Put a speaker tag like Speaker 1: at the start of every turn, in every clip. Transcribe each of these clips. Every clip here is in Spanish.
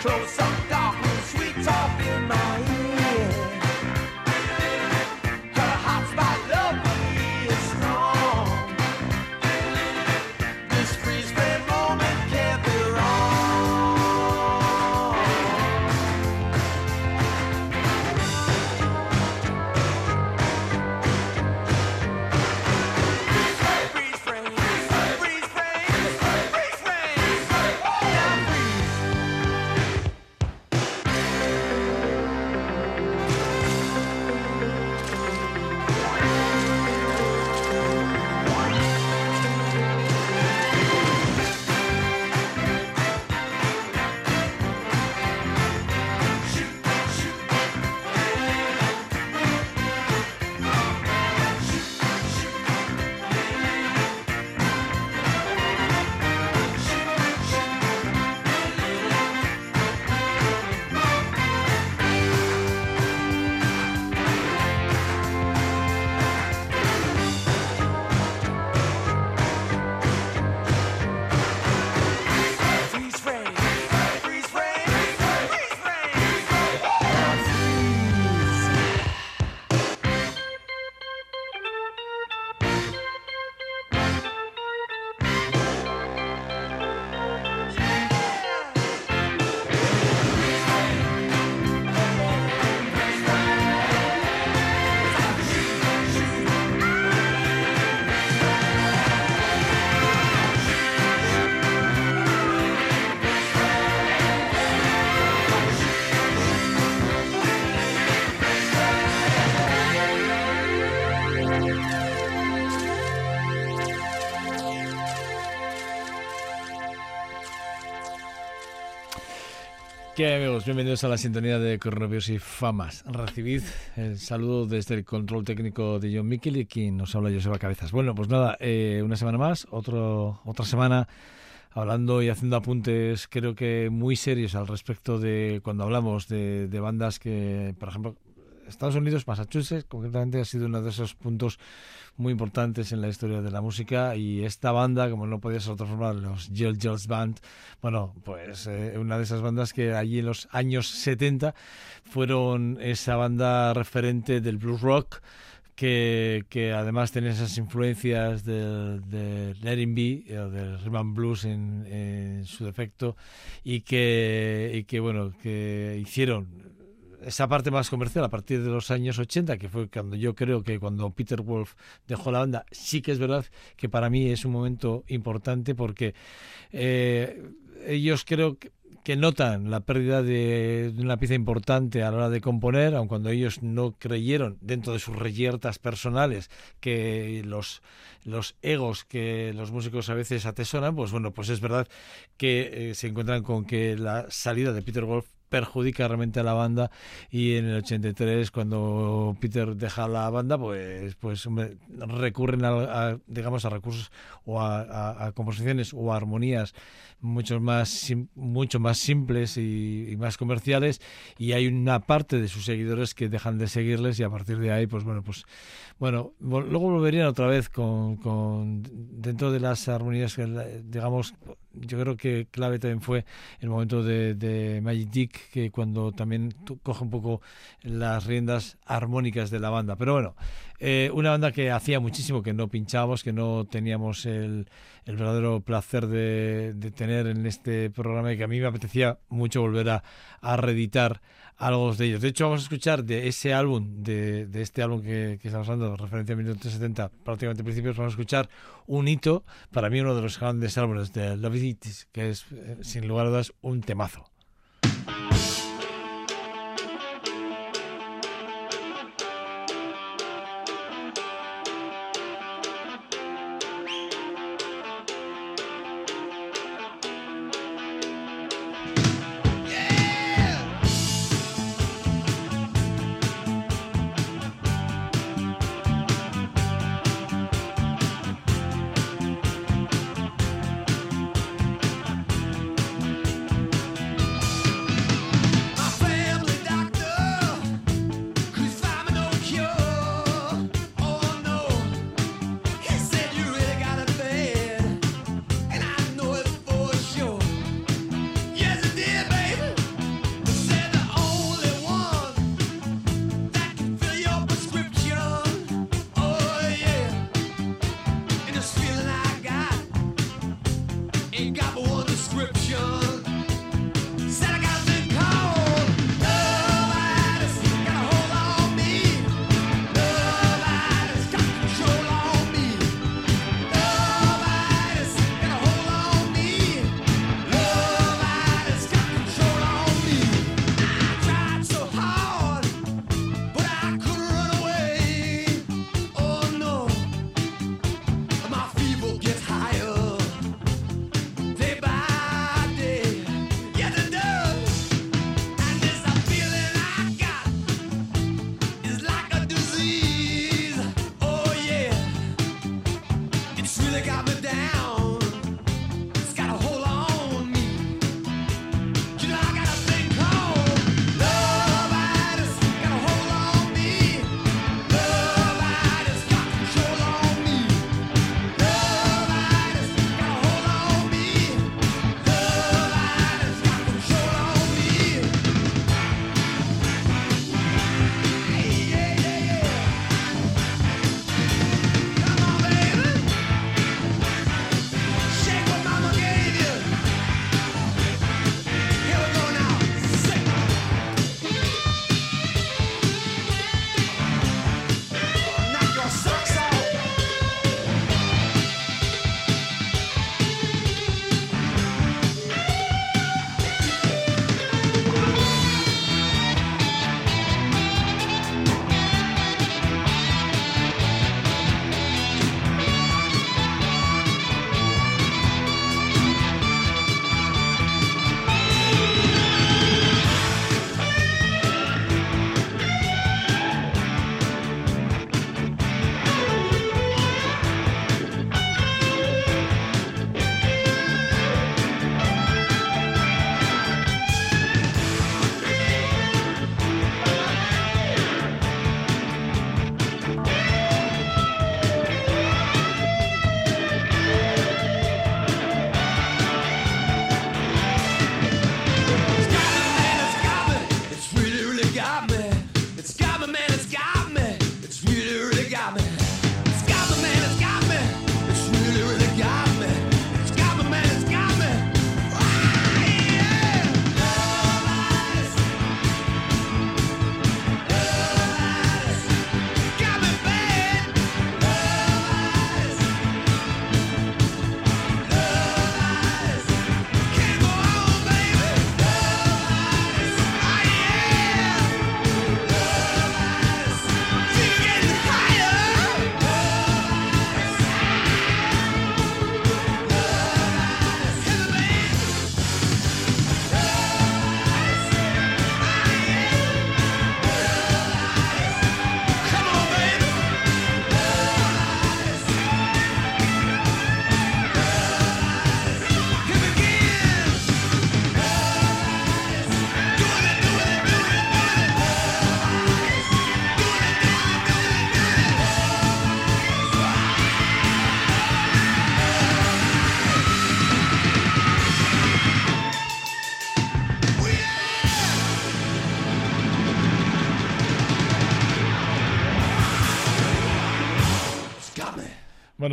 Speaker 1: Close Sound.
Speaker 2: ¿Qué amigos? Bienvenidos a la sintonía de Coronavirus y Famas. Recibid el saludo desde el control técnico de John Mikkel y quien nos habla Joseba Cabezas. Bueno, pues nada, eh, una semana más, otro, otra semana hablando y haciendo apuntes creo que muy serios al respecto de cuando hablamos de, de bandas que, por ejemplo, Estados Unidos, Massachusetts, concretamente ha sido uno de esos puntos muy importantes en la historia de la música y esta banda, como no podía ser otra forma, los Jill Jills Band, bueno, pues eh, una de esas bandas que allí en los años 70 fueron esa banda referente del blues rock, que, además tiene esas influencias del de Be, o del rhythm blues en, en, su defecto, y que, y que bueno, que hicieron esa parte más comercial a partir de los años 80, que fue cuando yo creo que cuando Peter Wolf dejó la banda, sí que es verdad que para mí es un momento importante porque eh, ellos creo que notan la pérdida de, una pieza importante a la hora de componer, aun cuando ellos no creyeron dentro de sus reyertas personales que los, los egos que los músicos a veces atesoran, pues bueno, pues es verdad que eh, se encuentran con que la salida de Peter Wolf perjudica realmente a la banda. Y en el 83 cuando Peter deja la banda pues pues recurren a, digamos a recursos o a, composiciones o a armonías mucho más mucho más simples y, más comerciales. Y hay una parte de sus seguidores que dejan de seguirles y a partir de ahí pues bueno pues bueno luego volverían otra vez con, con dentro de las armonías que digamos yo creo que clave también fue el momento de, de Magic que cuando también coge un poco las riendas armónicas de la banda. Pero bueno, eh, una banda que hacía muchísimo que no pinchábamos, que no teníamos el, el verdadero placer de, de, tener en este programa y que a mí me apetecía mucho volver a, reeditar algo de ellos. De hecho, vamos a escuchar de ese álbum, de, este álbum que, que, estamos hablando, referencia a 1970, prácticamente principios, vamos a escuchar un hito, para mí uno de los grandes álbumes de Love It, que es, eh, sin lugar a dudas, un temazo.
Speaker 3: Bueno,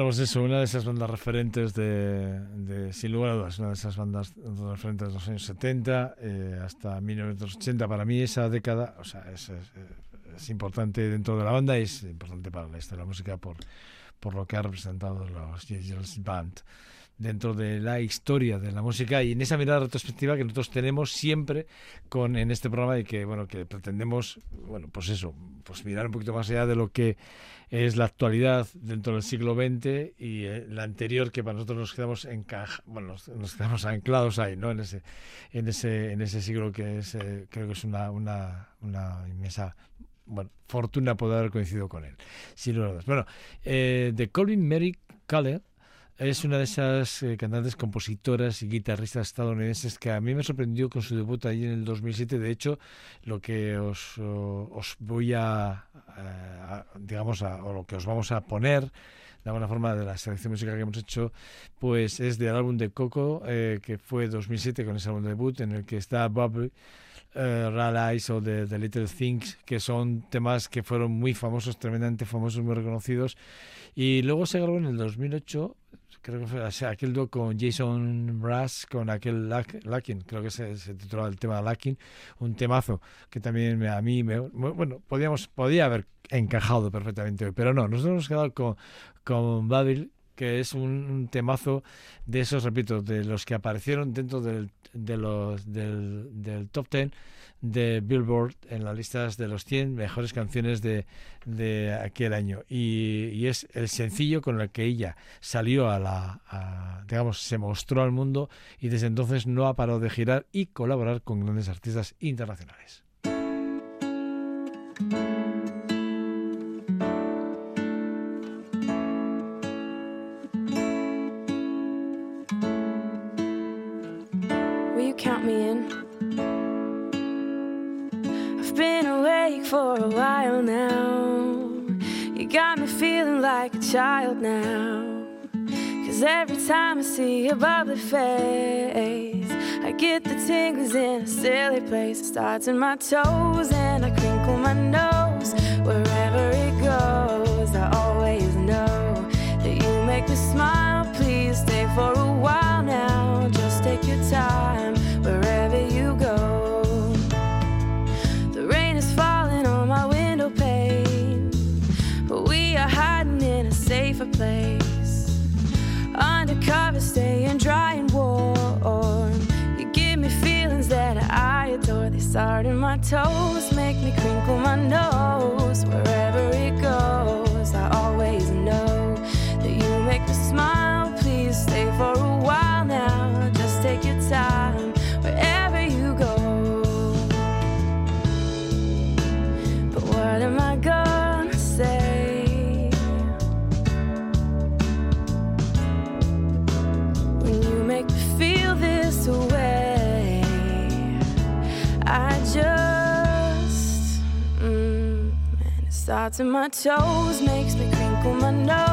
Speaker 3: pues eso, una de esas bandas referentes de, de sin lugar a dudas, una de esas bandas referentes de los años 70 eh, hasta 1980. Para mí esa década, o sea, es, importante dentro de la banda y es importante para la historia de la música por, por lo que ha representado los Jazz Band dentro de la historia de la música y en esa mirada retrospectiva que nosotros tenemos siempre con en este programa y que bueno que pretendemos bueno pues eso pues mirar un poquito más allá de lo que es la actualidad dentro del siglo XX y eh, la anterior que para nosotros nos quedamos encaja, bueno nos, quedamos anclados ahí no en ese en ese en ese siglo que es eh, creo que es una una, una inmensa bueno, fortuna poder haber coincidido con él. Sin duda. Bueno, eh, de Colin Mary Caller es una de esas eh, cantantes, compositoras y guitarristas estadounidenses que a mí me sorprendió con su debut allí en el 2007. De hecho, lo que os, os voy a, digamos, o lo que os vamos a poner de alguna forma de la selección musical que hemos hecho, pues es del álbum de Coco, eh, que fue 2007 con ese álbum de debut, en el que está Bob eh, o The, The Little Things, que son temas que fueron muy famosos, tremendamente famosos, muy reconocidos. Y luego se grabó en el 2008 creo que fue aquel dúo con Jason Brass, con aquel Lacking, creo que se, se titulaba el tema Lacking, un temazo que también a mí, me, bueno, podíamos, podía haber encajado perfectamente hoy, pero no, nosotros hemos quedado con, con Babil, que es un, temazo de esos, repito, de los que aparecieron dentro del, de los, del, del top ten de Billboard en las listas de los 100 mejores canciones de, de aquel año. Y, es el sencillo con el que ella salió a la, digamos, se mostró al mundo y desde entonces no ha parado de girar y colaborar con grandes artistas internacionales. A while now. You got me feeling like a child now. Cause every time I see your bubbly face, I get the tingles in a silly place. It starts in my toes and I crinkle my nose. Wherever Undercover, staying dry and warm. You give me feelings that I adore. They start in my toes, make me crinkle my nose. Wherever it in my toes, makes me crinkle my nose.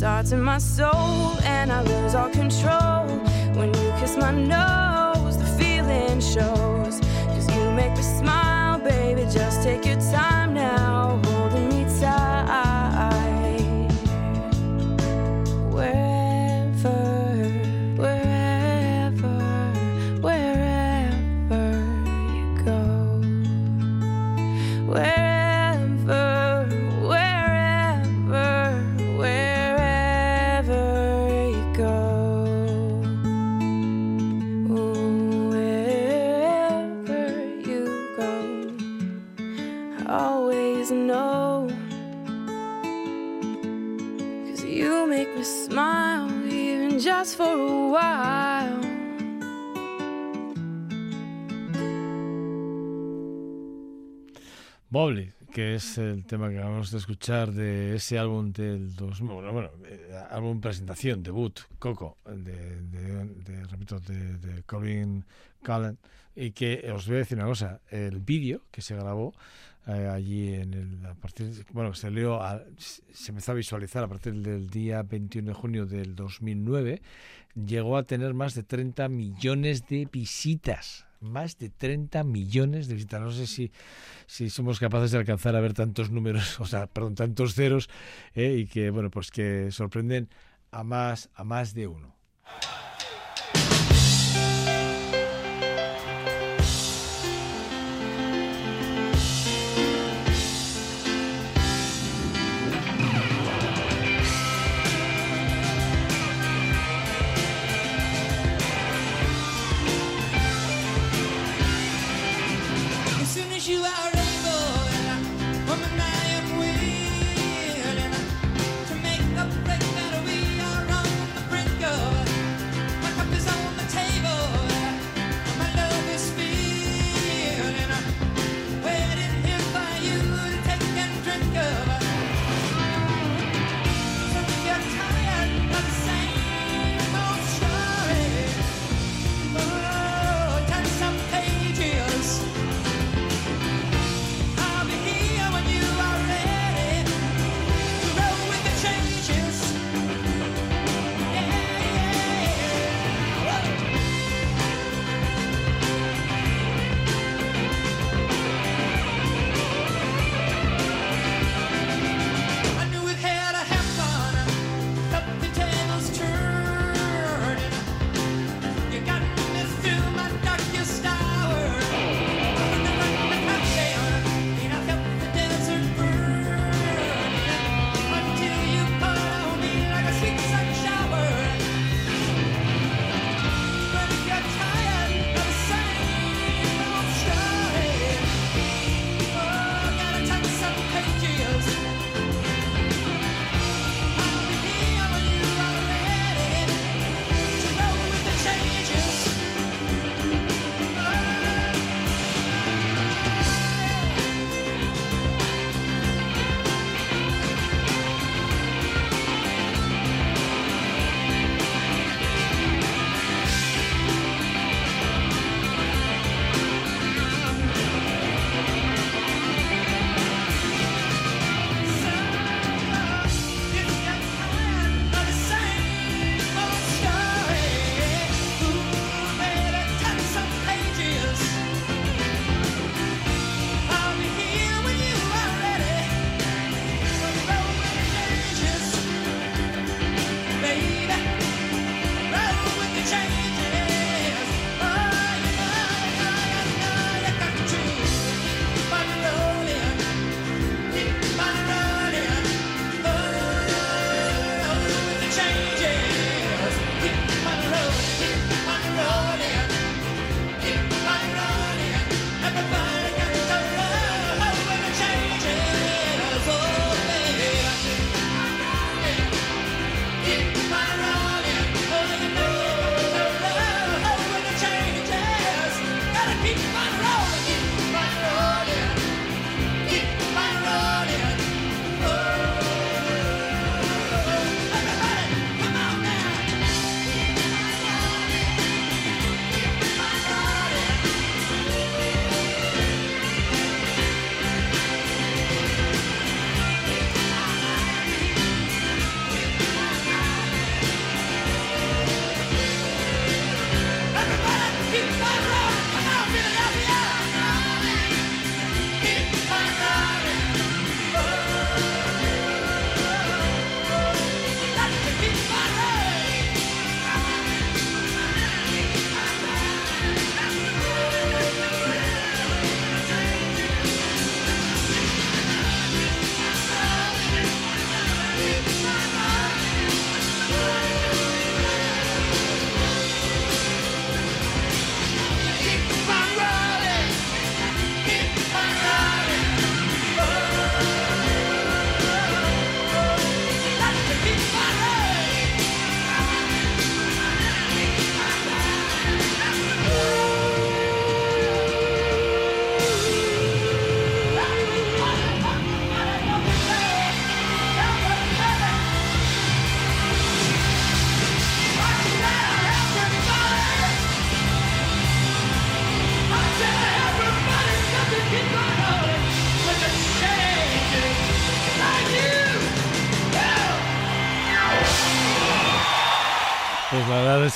Speaker 3: Starts in my soul, and I lose all control. When you kiss my nose, the feeling shows.
Speaker 2: Es el tema que acabamos de escuchar de ese álbum del 2000, bueno, bueno eh, álbum presentación, debut, Coco, de, de, repito, de, de Cullen, y que os voy a decir una cosa, el vídeo que se grabó eh, allí en el, a partir, bueno, se leo, se empezó a visualizar a partir del día 21 de junio del 2009, llegó a tener más de 30 millones de visitas más de 30 millones de visitas. No sé si, si somos capaces de alcanzar a ver tantos números, o sea, perdón, tantos ceros, eh, y que, bueno, pues que sorprenden a más, a más de uno.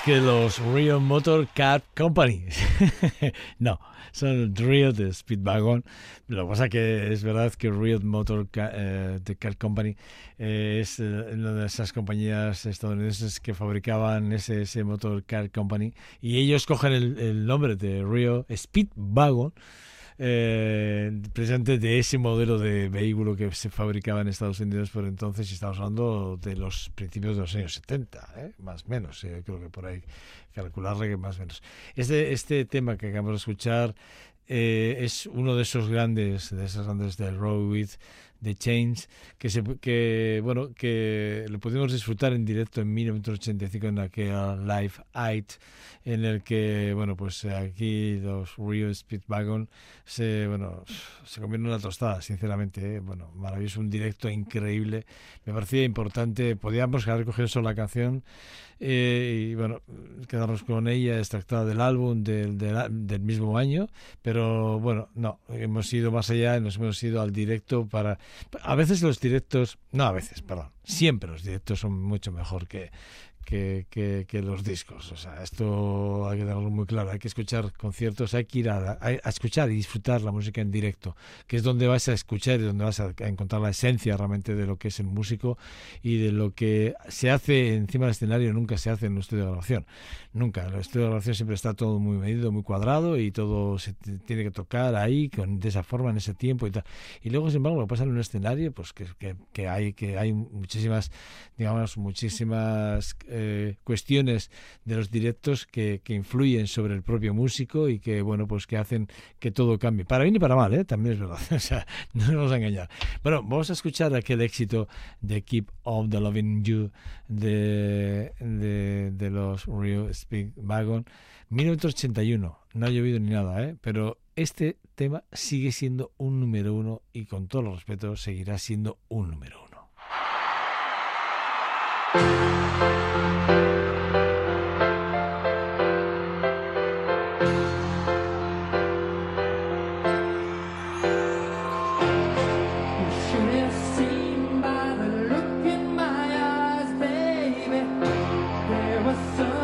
Speaker 2: Que los Rio Motor Car Company, no, son Rio de Speedwagon. Lo que pasa que es verdad que Rio Motor eh, Car Company eh, es eh, una de esas compañías estadounidenses que fabricaban ese, ese Motor Car Company y ellos cogen el, el nombre de Rio Speedwagon eh, de ese modelo de vehículo que se fabricaba en Estados Unidos por entonces, y estamos hablando de los principios de los años 70, ¿eh? más o menos, eh, creo que por ahí calcularle que más o menos. Este, este tema que acabamos de escuchar eh, es uno de esos grandes, de esas grandes del Road With de Chains, que, se, que, bueno, que lo pudimos disfrutar en directo en 1985 en aquel Live Aid, en el que, bueno, pues aquí los Rio Speedwagon se, bueno, se comieron una tostada, sinceramente, ¿eh? bueno, maravilloso, un directo increíble, me parecía importante, podíamos haber cogido solo la canción eh, y, bueno, quedarnos con ella extractada del álbum del, del, del mismo año, pero, bueno, no, hemos ido más allá, nos hemos ido al directo para a veces los directos, no a veces, perdón, siempre los directos son mucho mejor que, que, que, los discos. O sea, esto hay que tenerlo muy claro. Hay que escuchar conciertos, hay que ir a, escuchar y disfrutar la música en directo, que es donde vas a escuchar y donde vas a, encontrar la esencia realmente de lo que es el músico y de lo que se hace encima del escenario nunca se hace en un estudio de grabación. Nunca. En el estudio de grabación siempre está todo muy medido, muy cuadrado y todo se tiene que tocar ahí con, de esa forma, en ese tiempo y tal. Y luego, sin embargo, lo pasa en un escenario, pues que, que, que hay, que hay muchísimas, digamos, muchísimas eh, cuestiones de los directos que, que, influyen sobre el propio músico y que, bueno, pues que hacen que todo cambie. Para bien y para mal, ¿eh? también es verdad. o sea, no nos vamos a engañar. Bueno, vamos a escuchar aquel éxito de Keep on the Loving You de, de, de los Real Speed Wagon. 1981, no ha llovido ni nada, ¿eh? pero este tema sigue siendo un número uno y con todos los respetos seguirá siendo un número uno.
Speaker 4: suffer.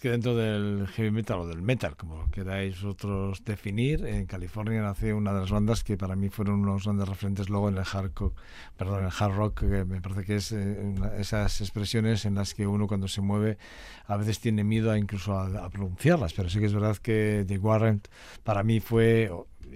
Speaker 2: Que dentro del heavy metal o del metal, como queráis otros definir, en California nació una de las bandas que para mí fueron unos grandes referentes luego en el hardcore, perdón, el hard rock, que me parece que es eh, esas expresiones en las que uno cuando se mueve a veces tiene miedo a incluso a, pronunciarlas, pero sí que es verdad que The Warrant para mí fue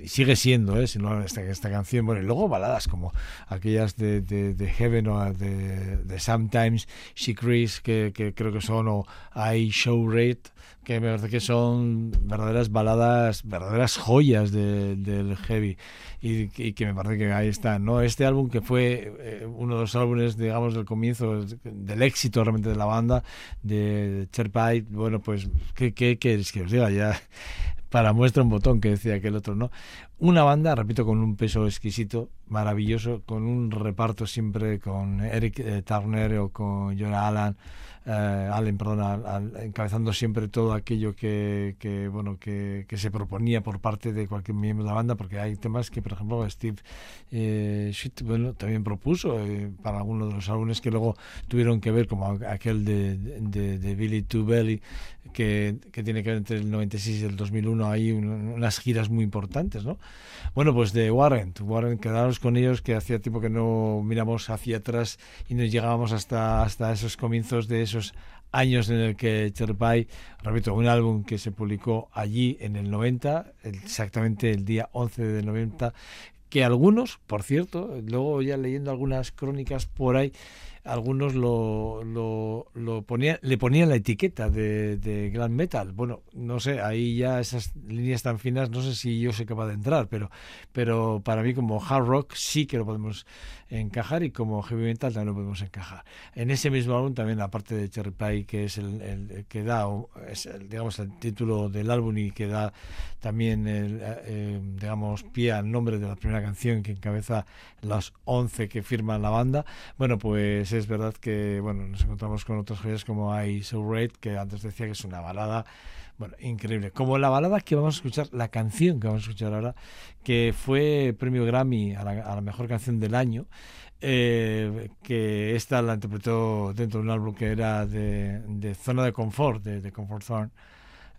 Speaker 2: sigue siendo, ¿eh? Si no, esta, esta, canción, bueno, y luego baladas como aquellas de, de, Heaven o de, de, Sometimes She Cries, que, que, creo que son, o I Show Rate, que me parece que son verdaderas baladas, verdaderas joyas del heavy, y, que me parece que ahí están, ¿no? Este álbum que fue eh, uno de los álbumes, digamos, del comienzo, del éxito realmente de la banda, de Cherpai, bueno, pues, ¿qué, qué queréis que os diga? Ya para muestra un botón que decía aquel otro, ¿no? Una banda, repito, con un peso exquisito, maravilloso, con un reparto siempre con Eric eh, Turner o con Jonah Allen, eh, Allen, perdón, encabezando siempre todo aquello que, que bueno que, que, se proponía por parte de cualquier miembro de la banda, porque hay temas que, por ejemplo, Steve eh, bueno, también propuso eh, para algunos de los álbumes que luego tuvieron que ver, como aquel de, de, Billy to Belly, que, que, tiene que ver entre el 96 y el 2001, hay unas giras muy importantes, ¿no? Bueno, pues de Warren, Warren, quedaros con ellos, que hacía tiempo que no miramos hacia atrás y nos llegábamos hasta, hasta esos comienzos de esos años en el que Cherpai, repito, un álbum que se publicó allí en el 90, exactamente el día 11 de 90,
Speaker 5: que algunos, por cierto, luego ya leyendo algunas crónicas por ahí, algunos lo, lo, lo ponían, le ponían la etiqueta de, de glam metal. Bueno, no sé, ahí ya esas líneas tan finas, no sé si yo soy capaz de entrar, pero, pero para mí como hard rock sí que lo podemos encajar y como heavy metal también lo podemos encajar. En ese mismo álbum también, aparte de Cherry Pie, que es el, que da, es digamos, el título del álbum y que da también, el, eh, digamos, pie al nombre de la primera canción que encabeza las 11 que firman la banda, bueno, pues es verdad que, bueno, nos encontramos con otras joyas como I So Great, que antes decía que es una balada bueno, increíble. Como la balada que vamos a escuchar, la canción que vamos a escuchar ahora, que fue premio Grammy a la, mejor canción del año, eh, que esta la interpretó dentro de un álbum que era de, Zona de Confort, de, Comfort Zone.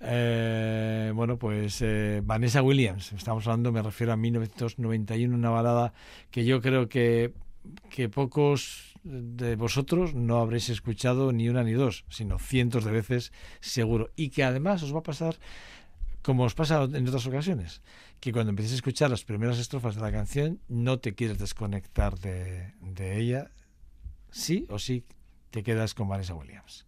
Speaker 5: Eh, bueno, pues eh, Vanessa Williams, estamos hablando, me refiero a 1991, una balada que yo creo que, que pocos de vosotros no habréis escuchado ni una ni dos, sino cientos de veces seguro. Y que además os va a pasar como os pasa en otras ocasiones, que cuando empieces a escuchar las primeras estrofas de la canción no te quieres desconectar de, de ella, sí o sí te quedas con Vanessa Williams.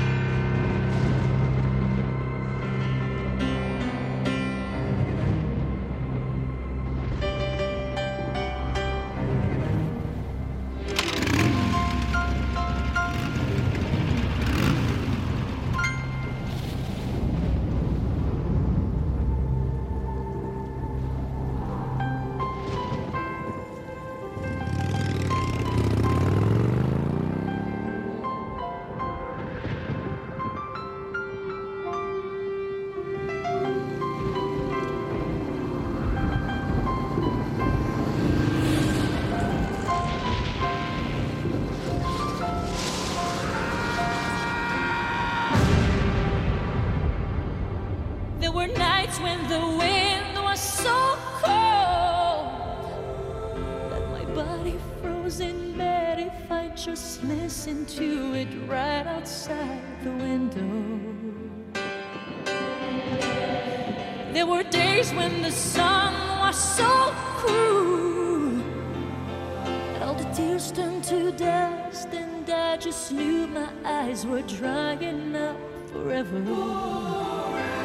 Speaker 4: when the wind was so cold that my body froze in bed if I just listened to it right outside the window. There were days when the sun was so cruel. All the tears turned to dust, and I just knew my eyes were drying up forever. forever.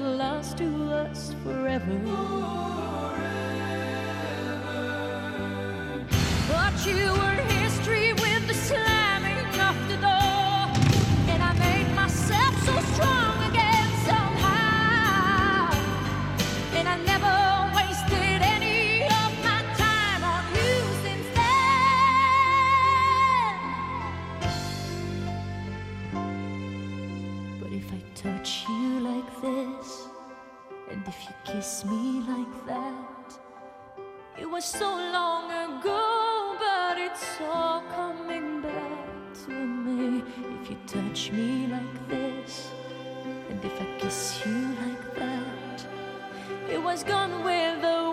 Speaker 4: were lost to us forever. forever. But you were. was so long ago, but it's all coming back to me. If you touch me like this, and if I kiss you like that, it was gone with the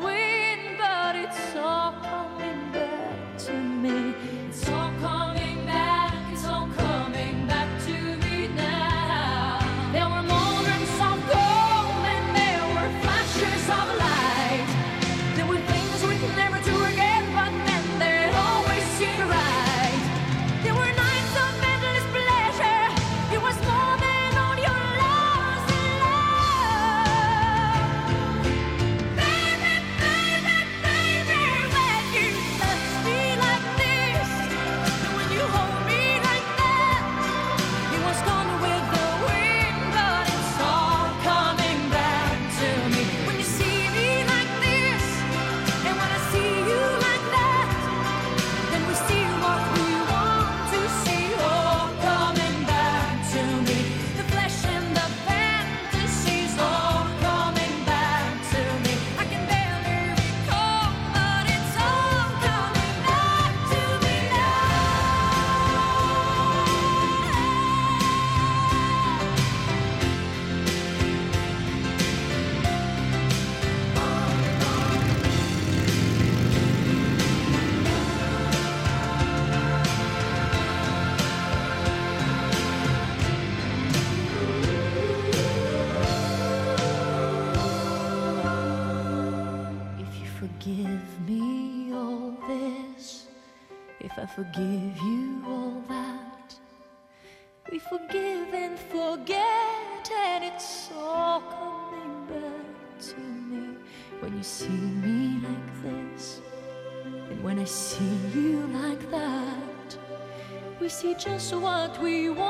Speaker 4: what we want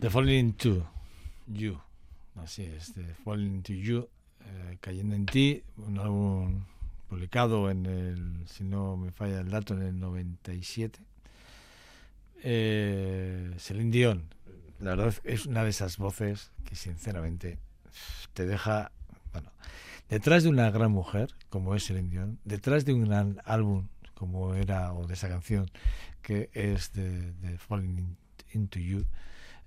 Speaker 2: The Falling Into You. Así es, The Falling Into You, eh, Cayendo en ti, un álbum publicado en el, si no me falla el dato, en el 97. Eh, Celine Dion, la verdad es una de esas voces que sinceramente te deja, bueno, detrás de una gran mujer como es Celine Dion, detrás de un gran álbum como era, o de esa canción que es de, de Falling Into You,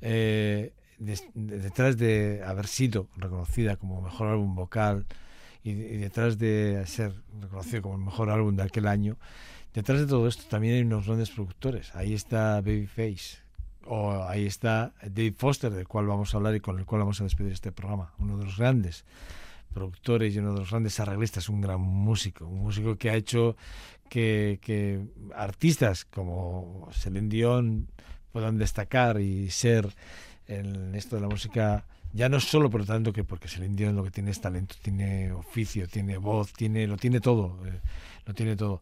Speaker 2: eh, de, de, detrás de haber sido reconocida como mejor álbum vocal y, detrás de ser reconocido como mejor álbum de aquel año, detrás de todo esto también hay unos grandes productores. Ahí está Babyface, o ahí está Dave Foster, del cual vamos a hablar y con el cual vamos a despedir este programa, uno de los grandes productores y uno de los grandes arreglistas, un gran músico, un músico que ha hecho que, que artistas como Celine Dion puedan destacar y ser en esto de la música ya no solo por lo tanto que porque Celine Dion lo que tiene es talento, tiene oficio, tiene voz, tiene lo tiene todo, eh, lo tiene todo.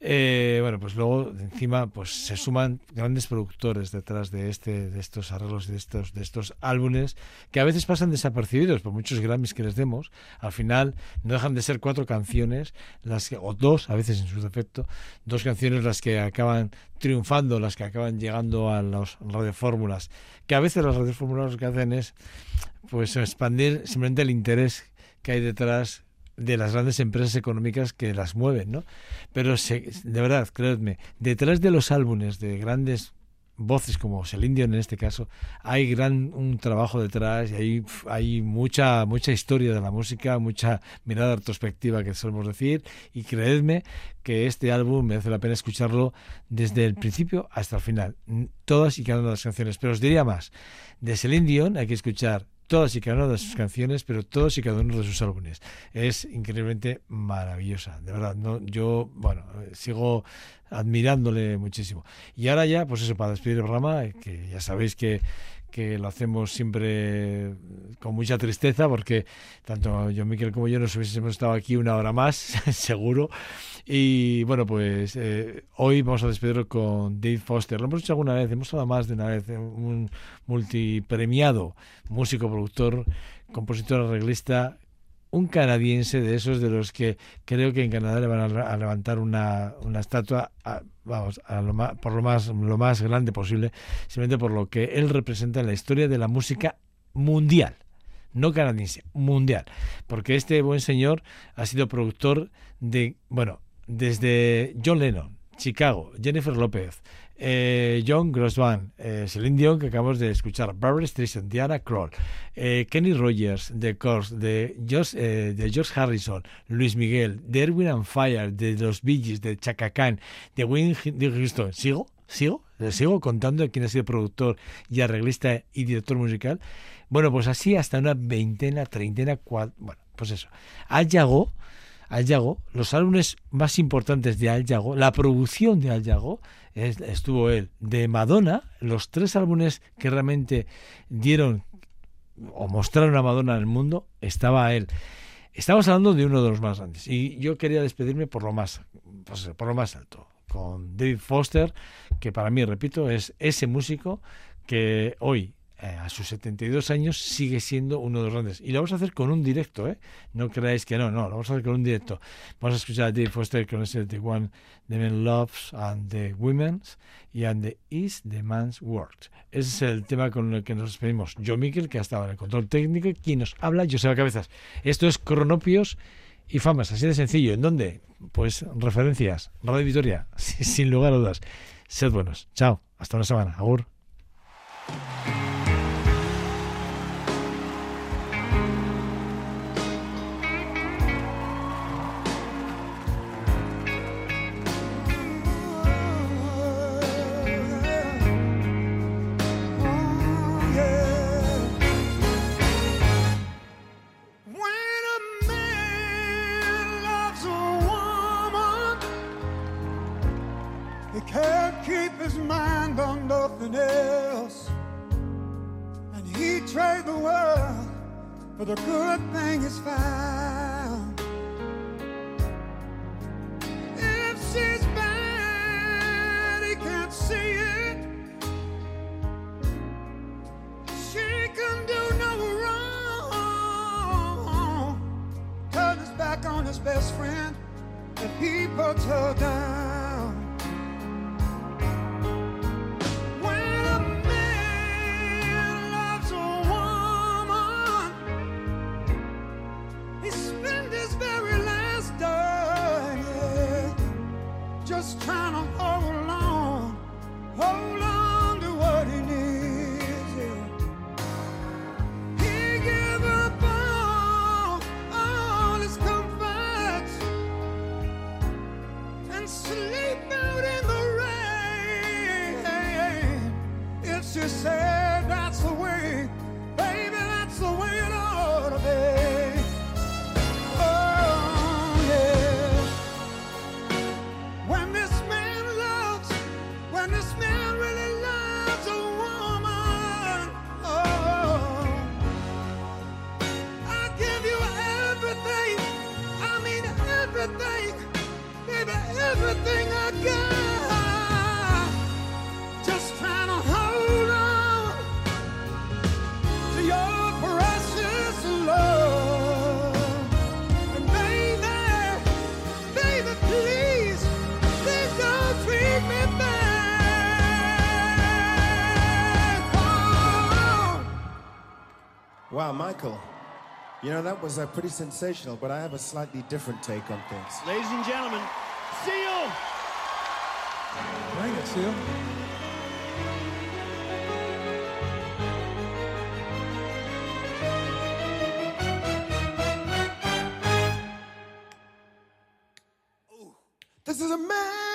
Speaker 2: Eh, bueno, pues luego encima pues se suman grandes productores detrás de este de estos arreglos de estos de estos álbumes que a veces pasan desapercibidos por muchos Grammys que les demos, al final no dejan de ser cuatro canciones las que o dos, a veces en su defecto, dos canciones las que acaban triunfando, las que acaban llegando a las radiofórmulas, que a veces las radiofórmulas lo que hacen es pues expandir simplemente el interés que hay detrás de las grandes empresas económicas que las mueven, ¿no? Pero se, de verdad, creedme, detrás de los álbumes de grandes voces como Celine Dion en este caso, hay gran un trabajo detrás y hay, hay mucha mucha historia de la música, mucha mirada retrospectiva que solemos decir y creedme que este álbum merece la pena escucharlo desde el principio hasta el final, todas y cada una de las canciones, pero os diría más, de Celine Dion hay que escuchar todas y cada una de sus canciones, pero todos y cada uno de sus álbumes. Es increíblemente maravillosa, de verdad. No, yo, bueno, sigo admirándole muchísimo. Y ahora ya, pues eso, para despedir el programa, que ya sabéis que que lo hacemos siempre con mucha tristeza porque tanto yo, Miquel como yo nos hubiésemos estado aquí una hora más, seguro. Y bueno, pues eh, hoy vamos a despedirlo con Dave Foster. Lo hemos hecho alguna vez, hemos hablado más de una vez, un multipremiado músico, productor, compositor, arreglista un canadiense de esos de los que creo que en Canadá le van a, levantar una, una estatua, vamos, a lo por lo más, lo más grande posible, simplemente por lo que él representa en la historia de la música mundial. No canadiense, mundial. Porque este buen señor ha sido productor de, bueno, desde John Lennon, Chicago, Jennifer López, eh, John Grossman, eh, Celine Dion, que acabamos de escuchar, Barbara Streisand, Diana Kroll, eh, Kenny Rogers, de Course, de George, Harrison, Luis Miguel, de Erwin and Fire, de los Bee Gees, de Chaka Khan, de Wayne Houston. ¿Sigo? ¿Sigo? ¿Les sigo contando quién ha sido productor y arreglista y director musical? Bueno, pues así hasta una veintena, treintena, cuatro, bueno, pues eso. Al Yago, Al Yago, los álbumes más importantes de Al Yago, la producción de Al Yago, estuvo él. De Madonna, los tres álbumes que realmente dieron o mostraron a Madonna en el mundo, estaba él. Estamos hablando de uno de los más grandes. Y yo quería despedirme por lo más, pues, por lo más alto, con David Foster, que para mí, repito, es ese músico que hoy eh, a sus 72 años sigue siendo uno de los grandes. Y lo vamos a hacer con un directo, ¿eh? No creáis que no, no, lo vamos a hacer con un directo. Vamos a escuchar a Dave Foster con ese The One the Man Loves and the Women's y And the Is the Man's Work. Ese es el tema con el que nos despedimos. Yo, Miquel, que ha estado en el control técnico, quien nos habla, Joseba Cabezas. Esto es Cronopios y Famas, así de sencillo. ¿En dónde? Pues referencias, Radio Victoria, sin lugar a dudas. Sed buenos. Chao. Hasta una semana. Agur.
Speaker 6: Good thing is found. If she's bad, he can't see it. She can do no wrong. Turn his back on his best friend if he puts her down.
Speaker 1: Wow, Michael. You know, that was uh, pretty sensational, but I have a slightly different take on things.
Speaker 7: Ladies and gentlemen, Seal!
Speaker 6: Bring it, Seal. This is a man's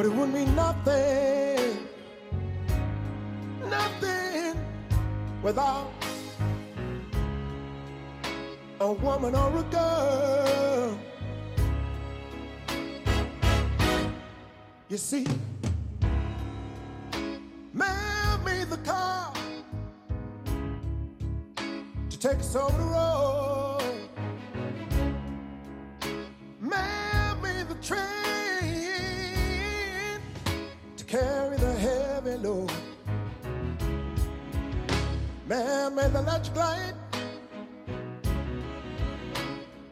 Speaker 6: But it would mean nothing, nothing without a woman or a girl. You see, man made the car to take us over the road. Made the electric light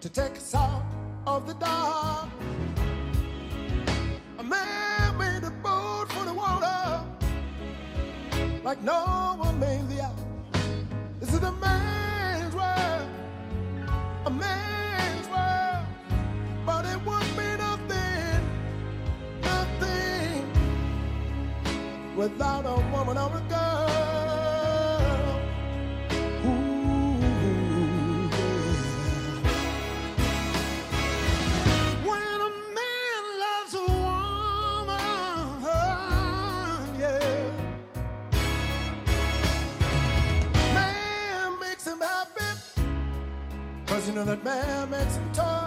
Speaker 6: to take us out of the dark. A man made a boat for the water like no one made the hour. This is a man's world, a man's world, but it would be nothing, nothing without a woman or a girl. man it's some toast.